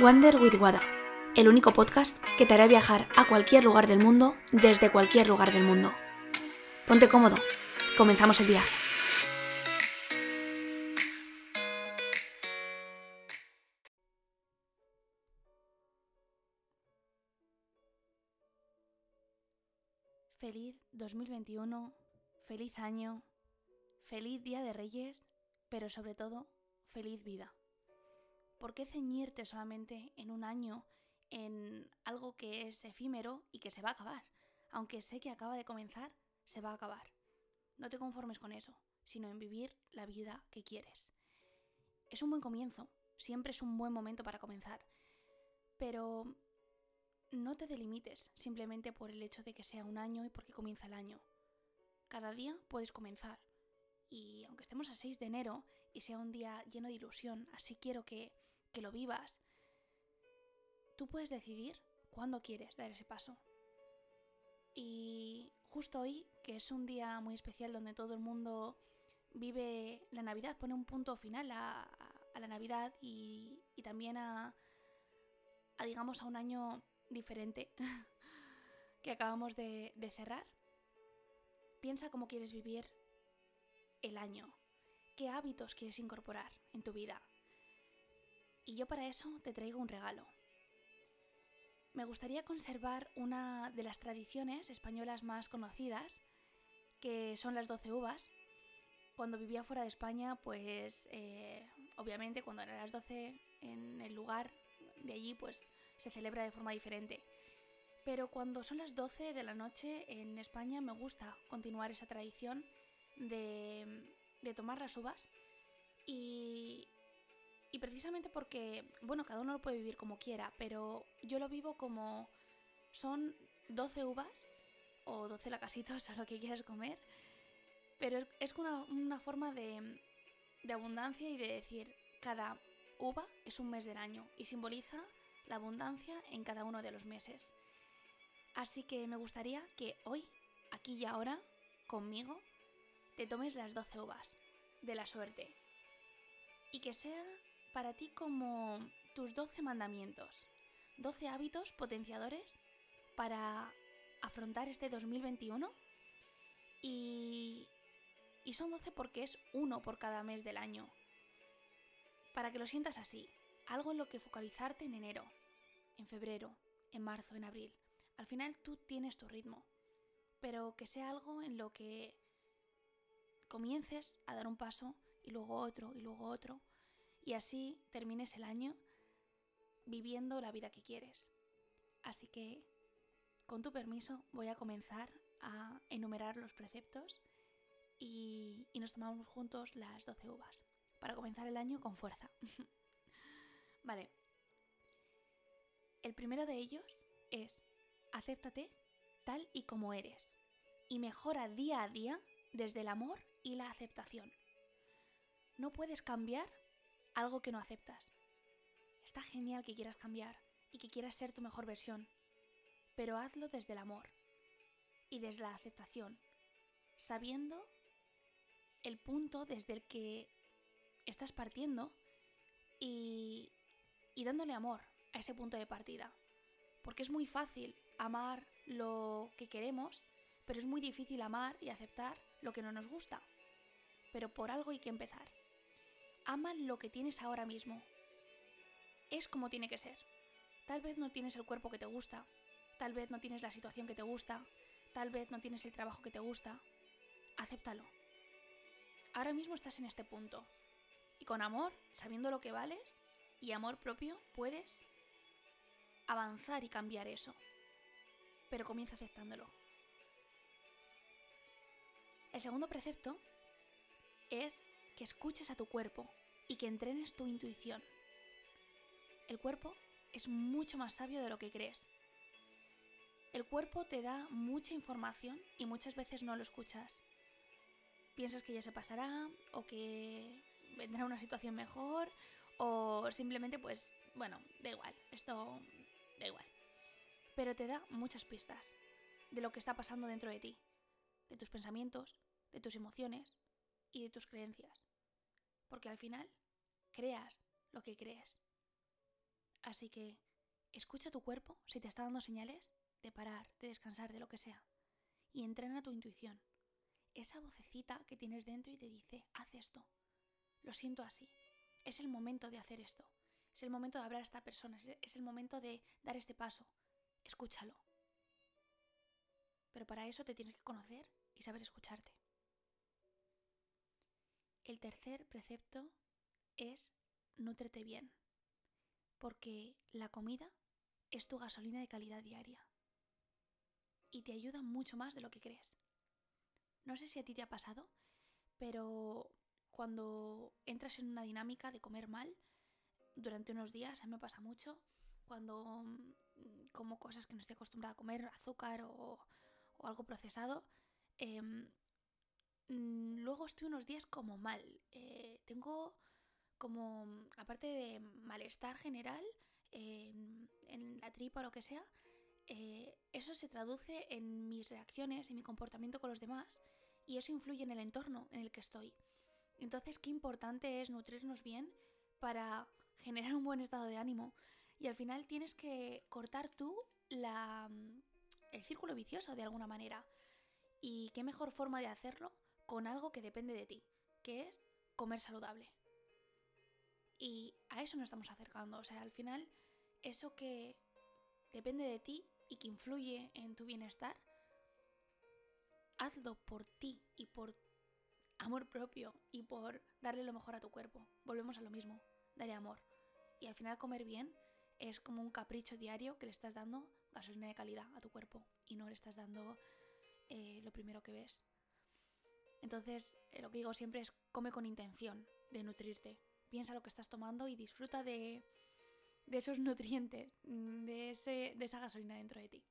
Wander with Wada, el único podcast que te hará viajar a cualquier lugar del mundo desde cualquier lugar del mundo. Ponte cómodo, comenzamos el viaje. Feliz 2021, feliz año, feliz Día de Reyes, pero sobre todo, feliz vida. ¿Por qué ceñirte solamente en un año, en algo que es efímero y que se va a acabar? Aunque sé que acaba de comenzar, se va a acabar. No te conformes con eso, sino en vivir la vida que quieres. Es un buen comienzo, siempre es un buen momento para comenzar. Pero no te delimites simplemente por el hecho de que sea un año y porque comienza el año. Cada día puedes comenzar. Y aunque estemos a 6 de enero y sea un día lleno de ilusión, así quiero que que lo vivas. Tú puedes decidir cuándo quieres dar ese paso. Y justo hoy, que es un día muy especial donde todo el mundo vive la Navidad, pone un punto final a, la Navidad y, también a, digamos, a un año diferente que acabamos de cerrar. Piensa cómo quieres vivir el año, qué hábitos quieres incorporar en tu vida, y yo para eso te traigo un regalo. Me gustaría conservar una de las tradiciones españolas más conocidas, que son las 12 uvas. Cuando vivía fuera de España, pues eh, obviamente cuando eran las 12 en el lugar de allí, pues se celebra de forma diferente. Pero cuando son las 12 de la noche en España me gusta continuar esa tradición de, de tomar las uvas y, y precisamente porque, bueno, cada uno lo puede vivir como quiera, pero yo lo vivo como son 12 uvas o 12 lacasitos o lo que quieras comer, pero es una, una forma de, de abundancia y de decir, cada uva es un mes del año y simboliza la abundancia en cada uno de los meses. Así que me gustaría que hoy, aquí y ahora, conmigo, te tomes las 12 uvas de la suerte y que sea para ti como tus 12 mandamientos, 12 hábitos potenciadores para afrontar este 2021 y, y son 12 porque es uno por cada mes del año. Para que lo sientas así, algo en lo que focalizarte en enero, en febrero, en marzo, en abril. Al final tú tienes tu ritmo, pero que sea algo en lo que comiences a dar un paso y luego otro y luego otro y así termines el año viviendo la vida que quieres. Así que, con tu permiso, voy a comenzar a enumerar los preceptos y, nos tomamos juntos las 12 uvas para comenzar el año con fuerza. vale. El primero de ellos es acéptate tal y como eres y mejora día a día desde el amor y la aceptación. No puedes cambiar algo que no aceptas. Está genial que quieras cambiar y que quieras ser tu mejor versión, pero hazlo desde el amor y desde la aceptación, sabiendo el punto desde el que estás partiendo y, y dándole amor a ese punto de partida. Porque es muy fácil amar lo que queremos, pero es muy difícil amar y aceptar lo que no nos gusta. Pero por algo hay que empezar. Ama lo que tienes ahora mismo. Es como tiene que ser. Tal vez no tienes el cuerpo que te gusta, tal vez no tienes la situación que te gusta, tal vez no tienes el trabajo que te gusta. Acéptalo. Ahora mismo estás en este punto. Y con amor, sabiendo lo que vales y amor propio, puedes avanzar y cambiar eso. Pero comienza aceptándolo. El segundo precepto es que escuches a tu cuerpo y que entrenes tu intuición. El cuerpo es mucho más sabio de lo que crees. El cuerpo te da mucha información y muchas veces no lo escuchas. Piensas que ya se pasará o que vendrá una situación mejor o simplemente pues, bueno, da igual, esto da igual. Pero te da muchas pistas de lo que está pasando dentro de ti, de tus pensamientos, de tus emociones y de tus creencias porque al final creas lo que crees. Así que escucha tu cuerpo si te está dando señales de parar, de descansar, de lo que sea. Y entrena tu intuición. Esa vocecita que tienes dentro y te dice, haz esto. Lo siento así. Es el momento de hacer esto. Es el momento de hablar a esta persona. Es el momento de dar este paso. Escúchalo. Pero para eso te tienes que conocer y saber escucharte. El tercer precepto es nútrete bien, porque la comida es tu gasolina de calidad diaria y te ayuda mucho más de lo que crees. No sé si a ti te ha pasado, pero cuando entras en una dinámica de comer mal durante unos días, a mí me pasa mucho, cuando mm, como cosas que no estoy acostumbrada a comer, azúcar o, algo procesado, mm, luego estoy unos días como mal. Eh, tengo como, aparte de malestar general en la tripa o lo que sea, eh, eso se traduce en mis reacciones, en mi comportamiento con los demás y eso influye en el entorno en el que estoy. Entonces, qué importante es nutrirnos bien para generar un buen estado de ánimo. Y al final tienes que cortar tú la, el círculo vicioso de alguna manera. Y qué mejor forma de hacerlo con algo que depende de ti, que es comer saludable. Y a eso nos estamos acercando. O sea, al final, eso que depende de ti y que influye en tu bienestar, hazlo por ti y por amor propio y por darle lo mejor a tu cuerpo. Volvemos a lo mismo, darle amor. Y al final comer bien es como un capricho diario que le estás dando gasolina de calidad a tu cuerpo y no le estás dando eh, lo primero que ves. Entonces, eh, lo que digo siempre es come con intención de nutrirte. Piensa lo que estás tomando y disfruta de, de esos nutrientes, de, ese, de esa gasolina dentro de ti.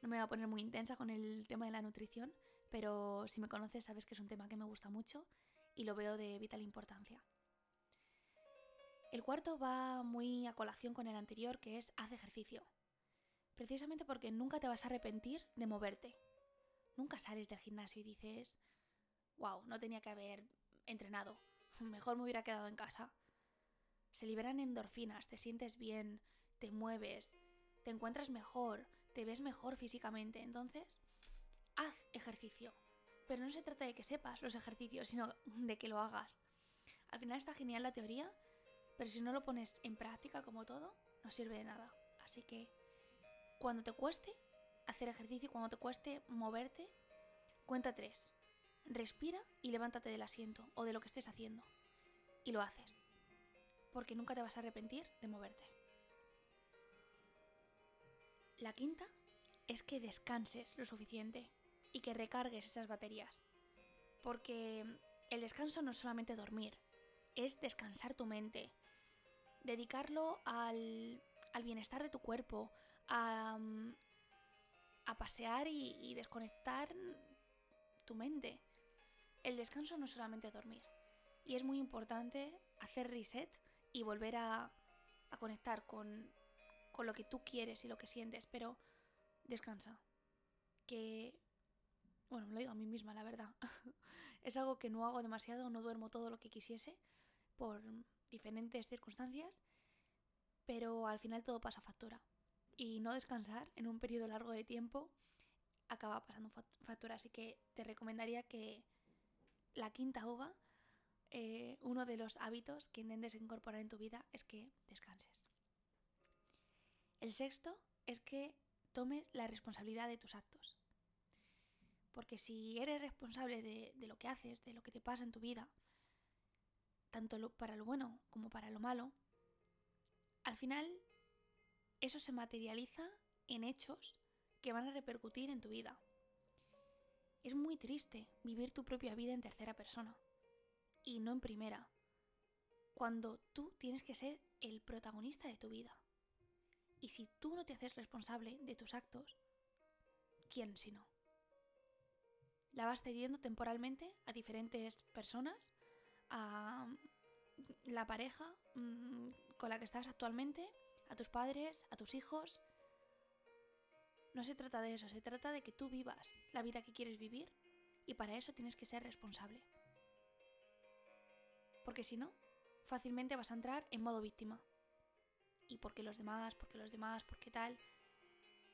No me voy a poner muy intensa con el tema de la nutrición, pero si me conoces sabes que es un tema que me gusta mucho y lo veo de vital importancia. El cuarto va muy a colación con el anterior, que es haz ejercicio. Precisamente porque nunca te vas a arrepentir de moverte. Nunca sales del gimnasio y dices, wow, no tenía que haber entrenado, mejor me hubiera quedado en casa. Se liberan endorfinas, te sientes bien, te mueves, te encuentras mejor, te ves mejor físicamente. Entonces, haz ejercicio. Pero no se trata de que sepas los ejercicios, sino de que lo hagas. Al final está genial la teoría, pero si no lo pones en práctica como todo, no sirve de nada. Así que cuando te cueste hacer ejercicio, cuando te cueste moverte, cuenta tres. Respira y levántate del asiento o de lo que estés haciendo. Y lo haces. Porque nunca te vas a arrepentir de moverte. La quinta es que descanses lo suficiente y que recargues esas baterías. Porque el descanso no es solamente dormir, es descansar tu mente, dedicarlo al, bienestar de tu cuerpo, a, pasear y, desconectar tu mente. El descanso no es solamente dormir. Y es muy importante hacer reset y volver a, a conectar con, con lo que tú quieres y lo que sientes, pero descansa. Que, bueno, me lo digo a mí misma, la verdad. es algo que no hago demasiado, no duermo todo lo que quisiese por diferentes circunstancias, pero al final todo pasa factura. Y no descansar en un periodo largo de tiempo acaba pasando factura, así que te recomendaría que la quinta ova, eh, uno de los hábitos que intentes incorporar en tu vida es que descanses. El sexto es que tomes la responsabilidad de tus actos. Porque si eres responsable de, lo que haces, de lo que te pasa en tu vida, tanto para lo bueno como para lo malo, al final eso se materializa en hechos que van a repercutir en tu vida. Es muy triste vivir tu propia vida en tercera persona y no en primera, cuando tú tienes que ser el protagonista de tu vida. Y si tú no te haces responsable de tus actos, ¿quién si no? La vas cediendo temporalmente a diferentes personas, a la pareja mm, con la que estás actualmente, a tus padres, a tus hijos. No se trata de eso, se trata de que tú vivas la vida que quieres vivir y para eso tienes que ser responsable. Porque si no, fácilmente vas a entrar en modo víctima y porque los demás, porque los demás, porque tal.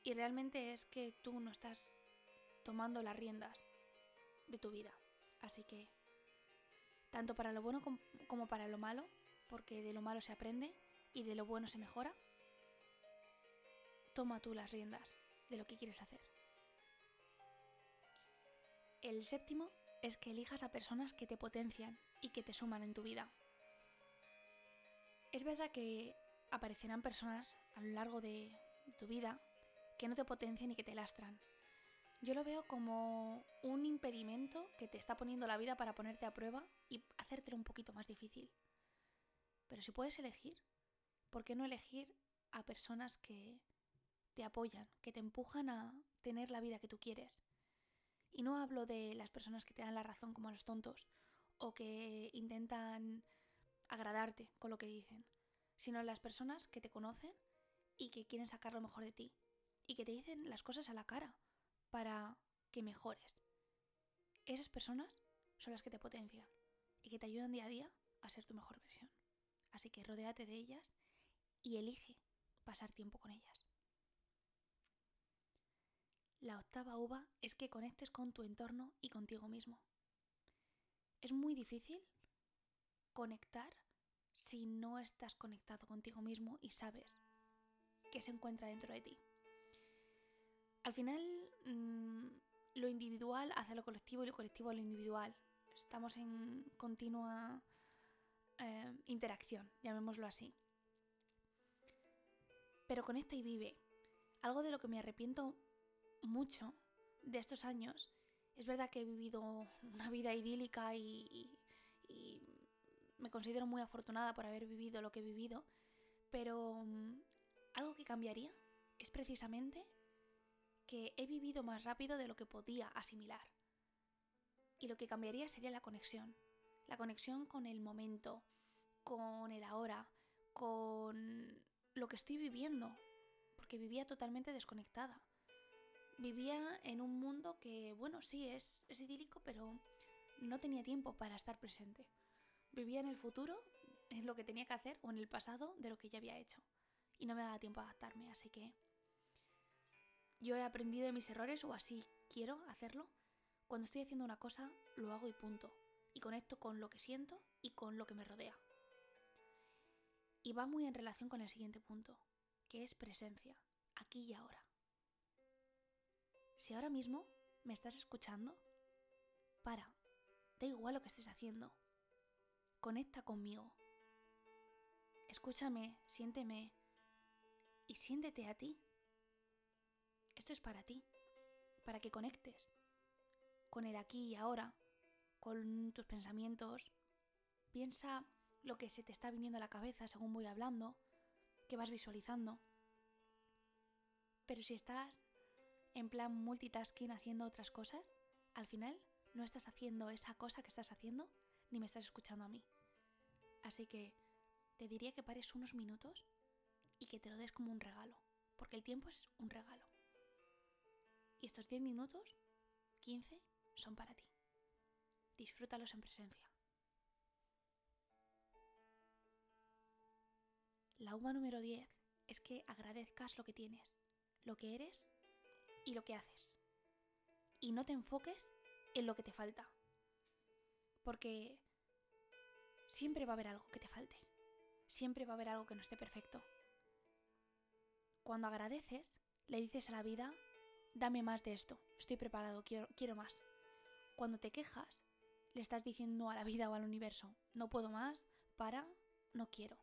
Y realmente es que tú no estás tomando las riendas de tu vida. Así que, tanto para lo bueno como para lo malo, porque de lo malo se aprende y de lo bueno se mejora, toma tú las riendas de lo que quieres hacer. El séptimo es que elijas a personas que te potencian y que te suman en tu vida. Es verdad que aparecerán personas a lo largo de tu vida que no te potencian y que te lastran. Yo lo veo como un impedimento que te está poniendo la vida para ponerte a prueba y hacértelo un poquito más difícil. Pero si puedes elegir, ¿por qué no elegir a personas que te apoyan, que te empujan a tener la vida que tú quieres? Y no hablo de las personas que te dan la razón como a los tontos o que intentan agradarte con lo que dicen, sino las personas que te conocen y que quieren sacar lo mejor de ti y que te dicen las cosas a la cara para que mejores. Esas personas son las que te potencian y que te ayudan día a día a ser tu mejor versión. Así que rodéate de ellas y elige pasar tiempo con ellas. La octava uva es que conectes con tu entorno y contigo mismo. Es muy difícil conectar si no estás conectado contigo mismo y sabes qué se encuentra dentro de ti. Al final, mm, lo individual hace lo colectivo y lo colectivo lo individual. Estamos en continua eh, interacción, llamémoslo así. Pero conecta y vive. Algo de lo que me arrepiento mucho de estos años. Es verdad que he vivido una vida idílica y, me considero muy afortunada por haber vivido lo que he vivido, pero mm, algo que cambiaría es precisamente que he vivido más rápido de lo que podía asimilar. Y lo que cambiaría sería la conexión. La conexión con el momento, con el ahora, con lo que estoy viviendo, porque vivía totalmente desconectada vivía en un mundo que, bueno, sí, es, idílico, pero no tenía tiempo para estar presente. Vivía en el futuro, en lo que tenía que hacer, o en el pasado de lo que ya había hecho. Y no me daba tiempo a adaptarme, así que yo he aprendido de mis errores, o así quiero hacerlo. Cuando estoy haciendo una cosa, lo hago y punto. Y conecto con lo que siento y con lo que me rodea. Y va muy en relación con el siguiente punto, que es presencia, aquí y ahora. Si ahora mismo me estás escuchando, para, da igual lo que estés haciendo. Conecta conmigo. Escúchame, siénteme y siéntete a ti. Esto es para ti, para que conectes con el aquí y ahora, con tus pensamientos. Piensa lo que se te está viniendo a la cabeza según voy hablando, que vas visualizando. Pero si estás en plan multitasking haciendo otras cosas, al final no estás haciendo esa cosa que estás haciendo ni me estás escuchando a mí. Así que te diría que pares unos minutos y que te lo des como un regalo, porque el tiempo es un regalo. Y estos 10 minutos, 15, son para ti. Disfrútalos en presencia. La uva número 10 es que agradezcas lo que tienes, lo que eres y lo que haces. Y no te enfoques en lo que te falta. Porque siempre va a haber algo que te falte. Siempre va a haber algo que no esté perfecto. Cuando agradeces, le dices a la vida, dame más de esto, estoy preparado, quiero, quiero más. Cuando te quejas, le estás diciendo a la vida o al universo, no puedo más, para, no quiero.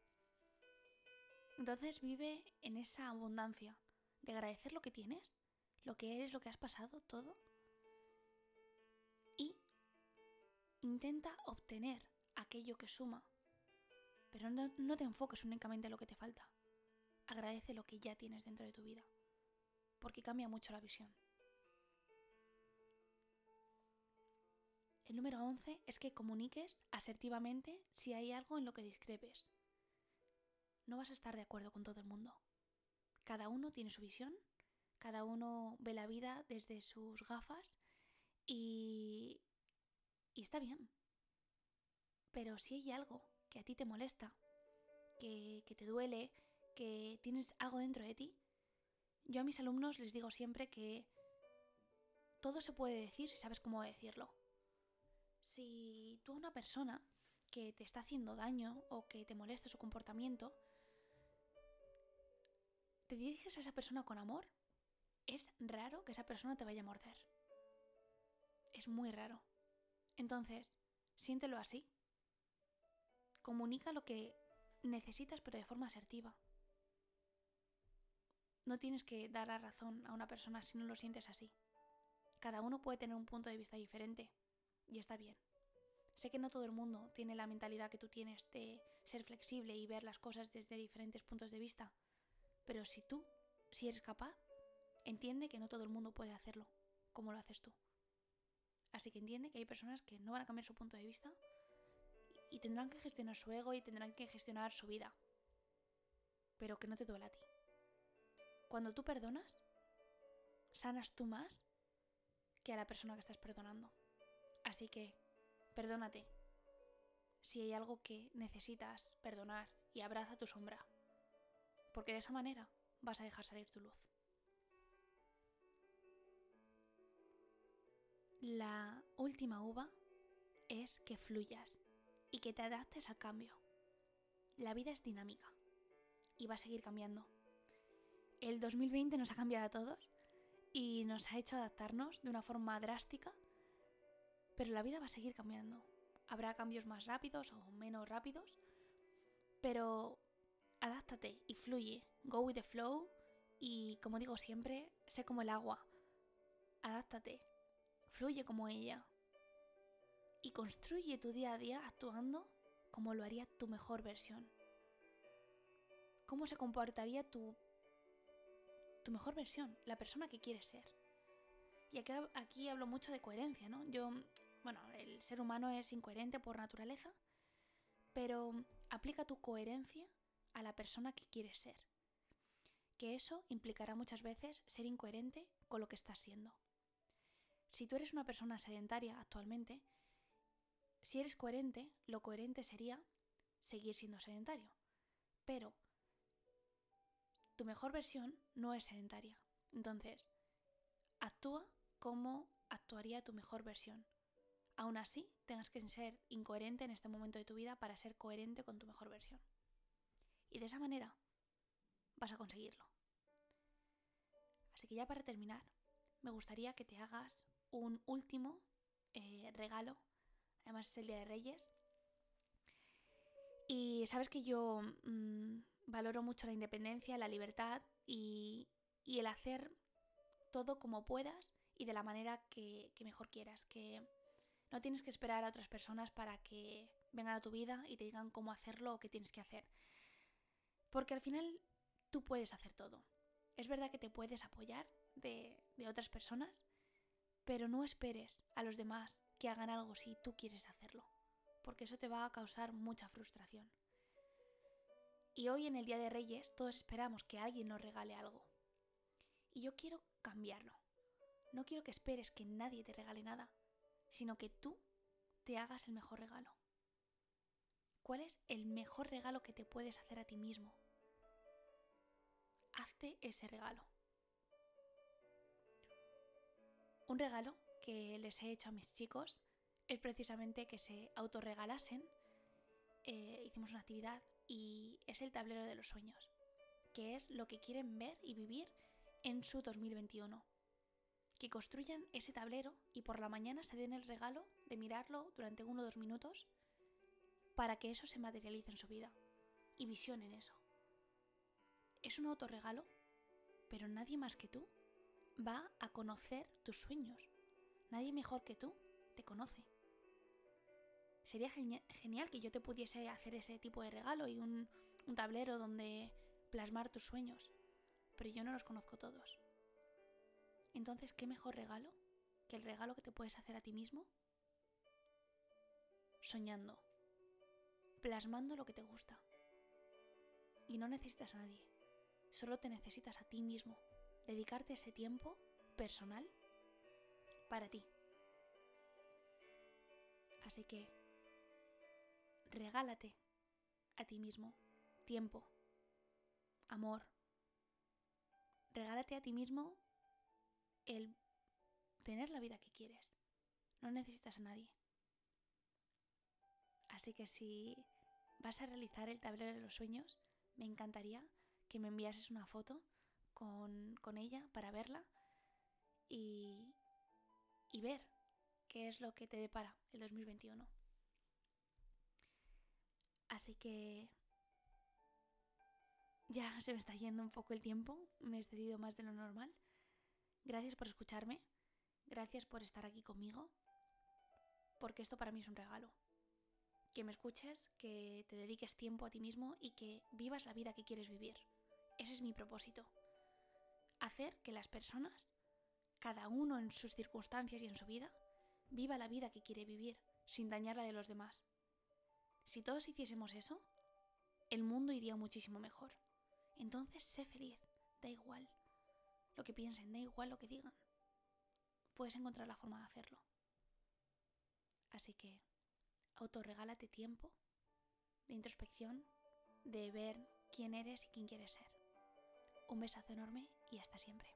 Entonces vive en esa abundancia de agradecer lo que tienes lo que eres, lo que has pasado, todo. Y intenta obtener aquello que suma. Pero no, te enfoques únicamente en lo que te falta. Agradece lo que ya tienes dentro de tu vida. Porque cambia mucho la visión. El número 11 es que comuniques asertivamente si hay algo en lo que discrepes. No vas a estar de acuerdo con todo el mundo. Cada uno tiene su visión cada uno ve la vida desde sus gafas y, está bien. Pero si hay algo que a ti te molesta, que, que te duele, que tienes algo dentro de ti, yo a mis alumnos les digo siempre que todo se puede decir si sabes cómo decirlo. Si tú a una persona que te está haciendo daño o que te molesta su comportamiento, te diriges a esa persona con amor, es raro que esa persona te vaya a morder. Es muy raro. Entonces, siéntelo así. Comunica lo que necesitas pero de forma asertiva. No tienes que dar la razón a una persona si no lo sientes así. Cada uno puede tener un punto de vista diferente y está bien. Sé que no todo el mundo tiene la mentalidad que tú tienes de ser flexible y ver las cosas desde diferentes puntos de vista, pero si tú, si eres capaz, entiende que no todo el mundo puede hacerlo como lo haces tú. Así que entiende que hay personas que no van a cambiar su punto de vista y tendrán que gestionar su ego y tendrán que gestionar su vida, pero que no te duele a ti. Cuando tú perdonas, sanas tú más que a la persona que estás perdonando. Así que, perdónate. Si hay algo que necesitas perdonar y abraza tu sombra. Porque de esa manera vas a dejar salir tu luz. La última uva es que fluyas y que te adaptes al cambio. La vida es dinámica y va a seguir cambiando. El 2020 nos ha cambiado a todos y nos ha hecho adaptarnos de una forma drástica, pero la vida va a seguir cambiando. Habrá cambios más rápidos o menos rápidos, pero adáptate y fluye, go with the flow y como digo siempre, sé como el agua. Adáptate, fluye como ella y construye tu día a día actuando como lo haría tu mejor versión. ¿Cómo se comportaría tu tu mejor versión, la persona que quieres ser. Y aquí, aquí hablo mucho de coherencia, ¿no? Yo, bueno, el ser humano es incoherente por naturaleza, pero aplica tu coherencia a la persona que quieres ser. Que eso implicará muchas veces ser incoherente con lo que estás siendo. Si tú eres una persona sedentaria actualmente, si eres coherente, lo coherente sería seguir siendo sedentario. Pero tu mejor versión no es sedentaria. Entonces, actúa como actuaría tu mejor versión. Aún así, tengas que ser incoherente en este momento de tu vida para ser coherente con tu mejor versión. Y de esa manera vas a conseguirlo. Así que ya para terminar, me gustaría que te hagas un último eh, regalo. Además es el Día de Reyes. Y sabes que yo mm, valoro mucho la independencia, la libertad y, el hacer todo como puedas y de la manera que, mejor quieras. Que no tienes que esperar a otras personas para que vengan a tu vida y te digan cómo hacerlo o qué tienes que hacer. Porque al final tú puedes hacer todo. Es verdad que te puedes apoyar de otras personas, pero no esperes a los demás que hagan algo si tú quieres hacerlo, porque eso te va a causar mucha frustración. Y hoy en el Día de Reyes todos esperamos que alguien nos regale algo. Y yo quiero cambiarlo. No quiero que esperes que nadie te regale nada, sino que tú te hagas el mejor regalo. ¿Cuál es el mejor regalo que te puedes hacer a ti mismo? Hazte ese regalo. Un regalo que les he hecho a mis chicos es precisamente que se autorregalasen. Eh, hicimos una actividad y es el tablero de los sueños, que es lo que quieren ver y vivir en su 2021. Que construyan ese tablero y por la mañana se den el regalo de mirarlo durante uno o dos minutos para que eso se materialice en su vida y visionen eso. Es un autorregalo, pero nadie más que tú va a conocer tus sueños. Nadie mejor que tú te conoce sería genial que yo te pudiese hacer ese tipo de regalo y un, tablero donde plasmar tus sueños, pero yo no los conozco todos. Entonces, ¿qué mejor regalo que el regalo que te puedes hacer a ti mismo? Soñando, plasmando lo que te gusta. Y no necesitas a nadie, solo te necesitas a ti mismo, dedicarte ese tiempo personal para ti. Así que regálate a ti mismo tiempo, amor. Regálate a ti mismo el tener la vida que quieres. No necesitas a nadie. Así que si vas a realizar el tablero de los sueños, me encantaría que me enviases una foto con, ella para verla y, y ver qué es lo que te depara el 2021. Así que ya se me está yendo un poco el tiempo, me he excedido más de lo normal. Gracias por escucharme, gracias por estar aquí conmigo, porque esto para mí es un regalo. Que me escuches, que te dediques tiempo a ti mismo y que vivas la vida que quieres vivir. Ese es mi propósito. Hacer que las personas, cada uno en sus circunstancias y en su vida, viva la vida que quiere vivir, sin dañar la de los demás. Si todos hiciésemos eso, el mundo iría muchísimo mejor. Entonces sé feliz, da igual lo que piensen, da igual lo que digan. Puedes encontrar la forma de hacerlo. Así que autorregálate tiempo de introspección, de ver quién eres y quién quieres ser. Un besazo enorme y hasta siempre.